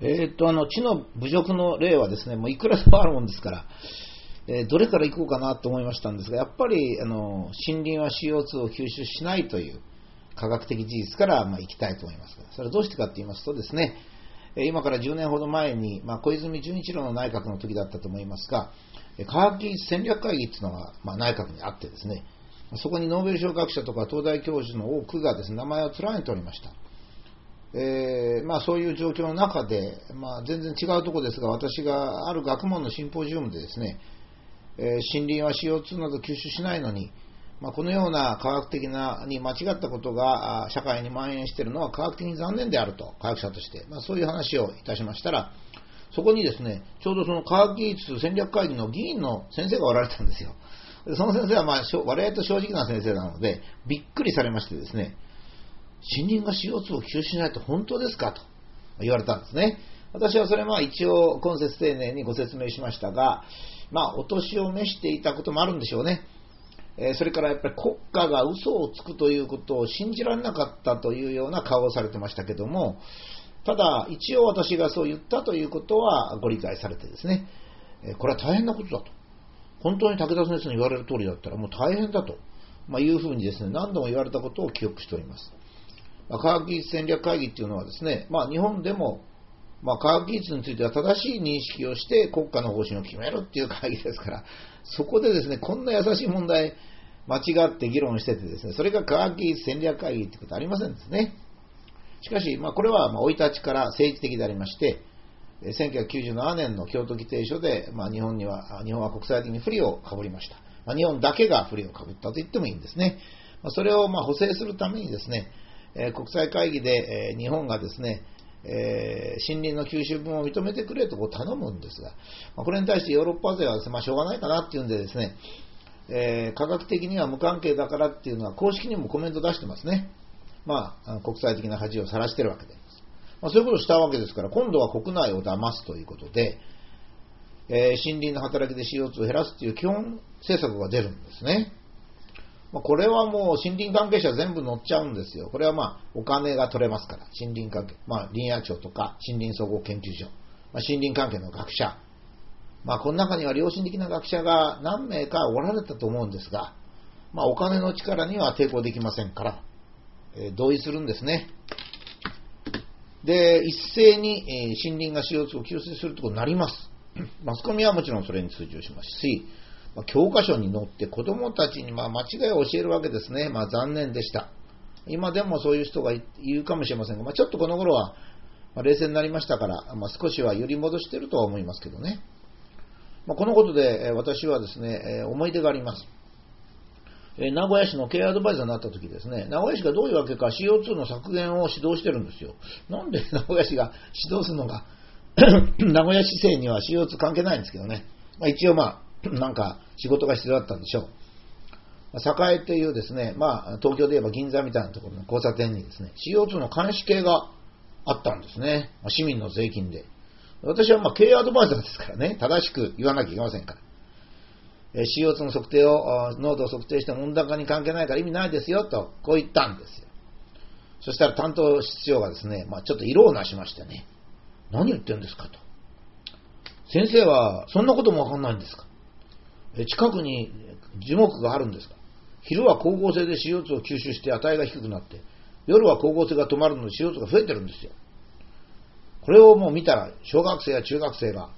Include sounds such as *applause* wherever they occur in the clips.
えー、っと、あの、地の侮辱の例はですね、もういくらでもあるもんですから、えー、どれから行こうかなと思いましたんですが、やっぱり、あの、森林は CO2 を吸収しないという科学的事実から、まあ、行きたいと思います。それはどうしてかと言いますとですね、今から10年ほど前に、まあ、小泉純一郎の内閣の時だったと思いますが、科学技術戦略会議っていうのが、まあ、内閣にあってですね、そこにノーベル賞学者とか東大教授の多くがですね、名前を連ねておりました。えー、まあ、そういう状況の中で、まあ、全然違うところですが、私がある学問のシンポジウムでですね、えー、森林は CO2 など吸収しないのに、まあ、このような科学的なに間違ったことが社会に蔓延しているのは科学的に残念であると、科学者として、まあ、そういう話をいたしましたら、そこにですね、ちょうどその科学技術戦略会議の議員の先生がおられたんですよ。その先生は、まあ、我々と正直な先生なので、びっくりされましてですね、森林が CO2 を吸収しないと本当ですかと言われたんですね。私はそれは一応今節丁寧にご説明しましたが、まあ、お年を召していたこともあるんでしょうね。えそれからやっぱり国家が嘘をつくということを信じられなかったというような顔をされてましたけども、ただ、一応私がそう言ったということはご理解されてですね、えこれは大変なことだと。本当に武田先生の言われる通りだったらもう大変だと、まあ、いうふうにですね、何度も言われたことを記憶しております。科学技術戦略会議っていうのはですね、まあ、日本でも、まあ、科学技術については正しい認識をして国家の方針を決めるっていう会議ですから、そこでですね、こんな優しい問題、間違って議論しててですね、それが科学技術戦略会議ってことはありませんですね。しかし、まあ、これは生い立ちから政治的でありまして、1997年の京都議定書で、まあ、日本には、日本は国際的に不利をかぶりました。まあ、日本だけが不利をかぶったと言ってもいいんですね。まあ、それをま補正するためにですね、え国際会議で、え日本がですね、え、森林の吸収分を認めてくれとこう頼むんですが、ま、これに対してヨーロッパ勢はですね、まあ、しょうがないかなっていうんでですね、え、科学的には無関係だからっていうのは公式にもコメント出してますね。まあ、国際的な恥をさらしてるわけです。まあ、そういうことをしたわけですから、今度は国内を騙すということで、え、森林の働きで CO2 を減らすという基本政策が出るんですね。まあ、これはもう森林関係者全部乗っちゃうんですよ。これはまあお金が取れますから、森林関係、まあ林野庁とか森林総合研究所、まあ、森林関係の学者、まあこの中には良心的な学者が何名かおられたと思うんですが、まあお金の力には抵抗できませんから、えー、同意するんですね。で、一斉に、え、森林が CO2 を吸収するということになります。マスコミはもちろんそれに通知をしますし、まあ、教科書に載って子供たちにま間違いを教えるわけですね。まあ、残念でした。今でもそういう人がいるかもしれませんが、まあ、ちょっとこの頃は、ま冷静になりましたから、ま少しは揺り戻してるとは思いますけどね。まこのことで、私はですね、思い出があります。名古屋市の経営アドバイザーになった時ですね、名古屋市がどういうわけか CO2 の削減を指導してるんですよ。なんで *laughs* 名古屋市が指導するのが *coughs* 名古屋市政には CO2 関係ないんですけどね。まあ、一応まあ、*clears throat* なんか仕事が必要だったんでしょう。栄というですね、まあ、東京で言えば銀座みたいなところの交差点にですね、CO2 の監視系があったんですね。市民の税金で。私はまあ経営アドバイザーですからね、正しく言わなきゃいけませんから。CO2 の測定を、濃度を測定しても温暖化に関係ないから意味ないですよと、こう言ったんですよ。そしたら担当室長がですね、まあ、ちょっと色をなしましてね、何言ってるんですかと。先生はそんなこともわかんないんですか近くに樹木があるんですか昼は光合成で CO2 を吸収して値が低くなって、夜は光合成が止まるので CO2 が増えてるんですよ。これをもう見たら、小学生や中学生が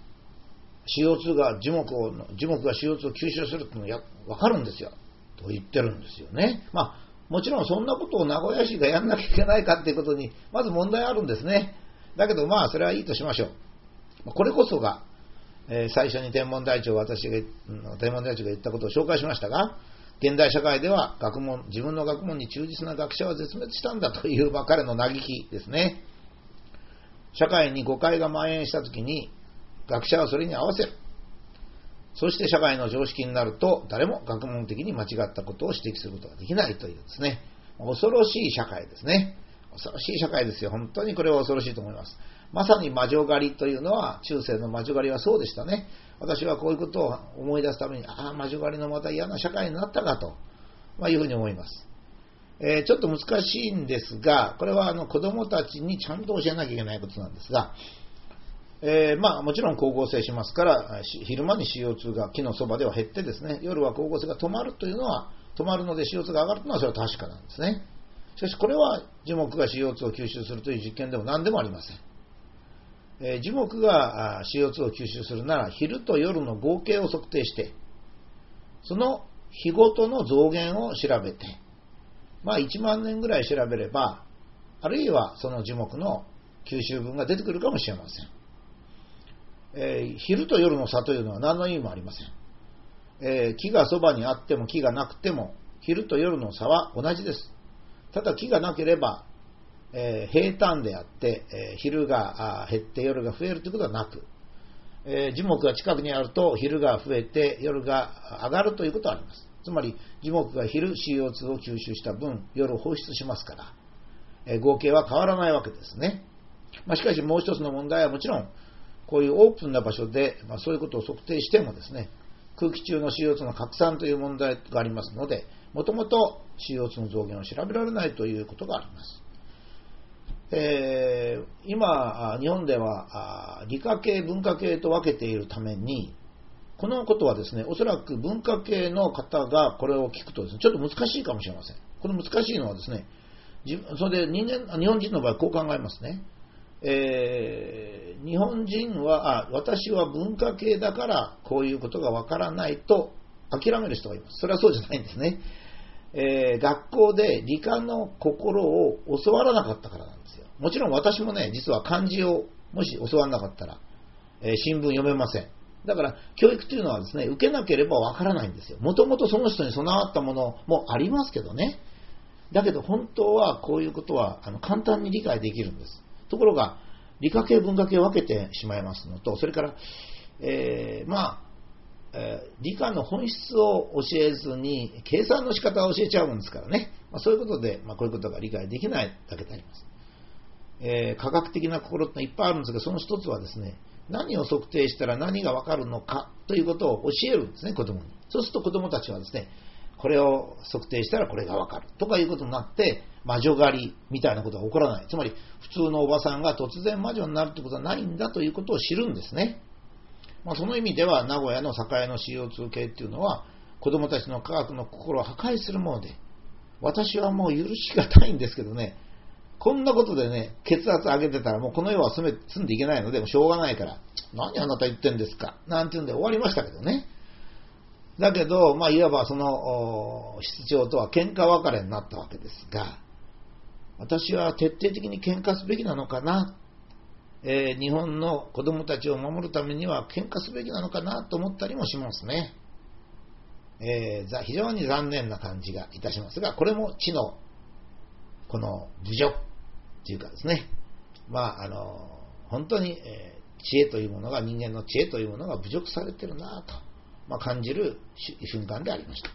CO2 が樹木を、樹木が CO2 を吸収するっていうのがわかるんですよ。と言ってるんですよね。まあ、もちろんそんなことを名古屋市がやんなきゃいけないかっていうことに、まず問題あるんですね。だけどまあ、それはいいとしましょう。これこそが、え、最初に天文台長、私が、天文台長が言ったことを紹介しましたが、現代社会では学問、自分の学問に忠実な学者は絶滅したんだというばかりの嘆きですね。社会に誤解が蔓延したときに、学者はそれに合わせる。そして社会の常識になると、誰も学問的に間違ったことを指摘することができないというですね、恐ろしい社会ですね。恐ろしい社会ですよ。本当にこれは恐ろしいと思います。まさに魔女狩りというのは、中世の魔女狩りはそうでしたね。私はこういうことを思い出すために、ああ、魔女狩りのまた嫌な社会になったかと、まあ、いうふうに思います。えー、ちょっと難しいんですが、これはあの子供たちにちゃんと教えなきゃいけないことなんですが、えー、まあもちろん光合成しますから、昼間に CO2 が木のそばでは減ってですね、夜は光合成が止まるというのは、止まるので CO2 が上がるというのはそれは確かなんですね。しかしこれは樹木が CO2 を吸収するという実験でも何でもありません。え、樹木が CO2 を吸収するなら昼と夜の合計を測定して、その日ごとの増減を調べて、まあ1万年ぐらい調べれば、あるいはその樹木の吸収分が出てくるかもしれません。えー、昼と夜の差というのは何の意味もありません。えー、木がそばにあっても木がなくても、昼と夜の差は同じです。ただ木がなければ、えー、平坦であって、え昼が減って夜が増えるということはなく、え樹木が近くにあると昼が増えて夜が上がるということはあります。つまり樹木が昼 CO2 を吸収した分夜放出しますから、え合計は変わらないわけですね。まあ、しかしもう一つの問題はもちろんこういうオープンな場所で、まあ、そういうことを測定してもですね空気中の CO2 の拡散という問題がありますのでもともと CO2 の増減を調べられないということがあります。えー、今、日本では理科系、文化系と分けているために、このことはですね、おそらく文化系の方がこれを聞くとですね、ちょっと難しいかもしれません。この難しいのはですね、それで人間、日本人の場合こう考えますね。えー、日本人はあ、私は文化系だからこういうことがわからないと諦める人がいます。それはそうじゃないんですね。えー、学校で理科の心を教わらなかったからですよ。もちろん私もね、実は漢字をもし教わらなかったら、えー、新聞読めません。だから、教育というのはですね、受けなければわからないんですよ。もともとその人に備わったものもありますけどね。だけど本当はこういうことはあの簡単に理解できるんです。ところが、理科系、文化系を分けてしまいますのと、それから、えー、まあ、えー、理科の本質を教えずに、計算の仕方を教えちゃうんですからね。まあ、そういうことで、まあ、こういうことが理解できないだけであります。えー、科学的な心っていっぱいあるんですが、その一つはですね、何を測定したら何がわかるのかということを教えるんですね、子供に。そうすると子供たちはですね、これを測定したらこれがわかるとかいうことになって、魔女狩りみたいなことが起こらない。つまり、普通のおばさんが突然魔女になるということはないんだということを知るんですね。まあ、その意味では、名古屋の栄の CO2 系っていうのは、子供たちの科学の心を破壊するもので、私はもう許しがたいんですけどね、こんなことでね、血圧上げてたらもうこの世は住め住んでいけないので、もしょうがないから、何あなた言ってんですかなんて言うんで終わりましたけどね。だけど、まあ、いわばその室長とは喧嘩別れになったわけですが、私は徹底的に喧嘩すべきなのかな、えー、日本の子供たちを守るためには喧嘩すべきなのかなと思ったりもしますね。えー、非常に残念な感じがいたしますが、これも知の、この侮辱というかですね、まあ、あの、本当に、えー、知恵というものが、人間の知恵というものが侮辱されてるなと、まあ、感じる瞬間でありました。